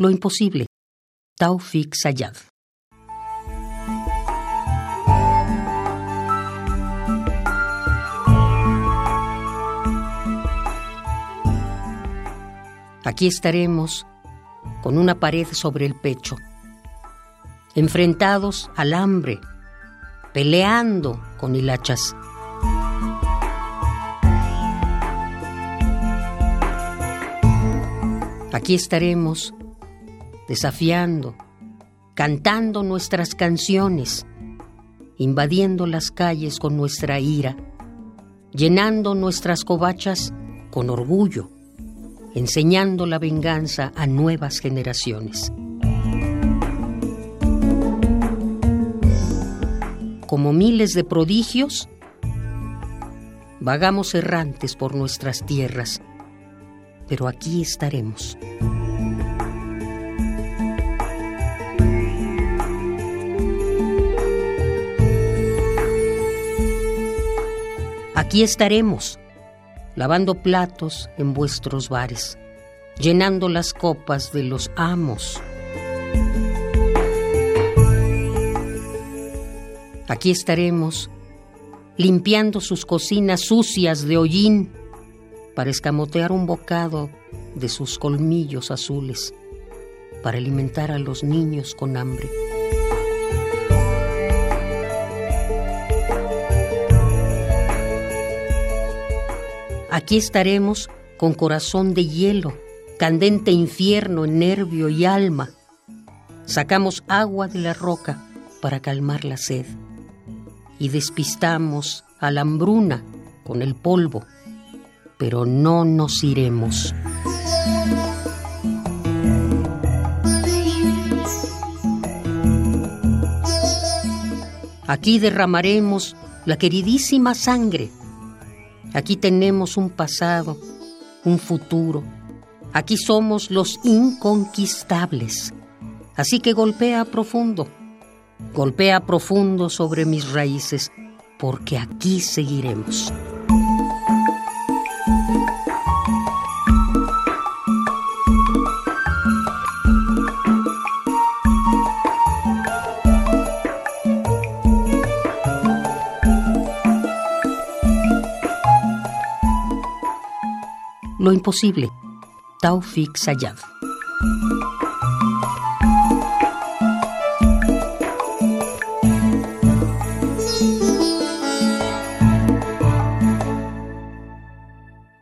Lo imposible. Taufik Sayad. Aquí estaremos con una pared sobre el pecho, enfrentados al hambre, peleando con hilachas. Aquí estaremos desafiando, cantando nuestras canciones, invadiendo las calles con nuestra ira, llenando nuestras covachas con orgullo, enseñando la venganza a nuevas generaciones. Como miles de prodigios, vagamos errantes por nuestras tierras, pero aquí estaremos. Aquí estaremos, lavando platos en vuestros bares, llenando las copas de los amos. Aquí estaremos, limpiando sus cocinas sucias de hollín para escamotear un bocado de sus colmillos azules, para alimentar a los niños con hambre. Aquí estaremos con corazón de hielo, candente infierno en nervio y alma. Sacamos agua de la roca para calmar la sed y despistamos a la hambruna con el polvo, pero no nos iremos. Aquí derramaremos la queridísima sangre Aquí tenemos un pasado, un futuro. Aquí somos los inconquistables. Así que golpea profundo, golpea profundo sobre mis raíces, porque aquí seguiremos. Lo imposible. Taufik Sayad.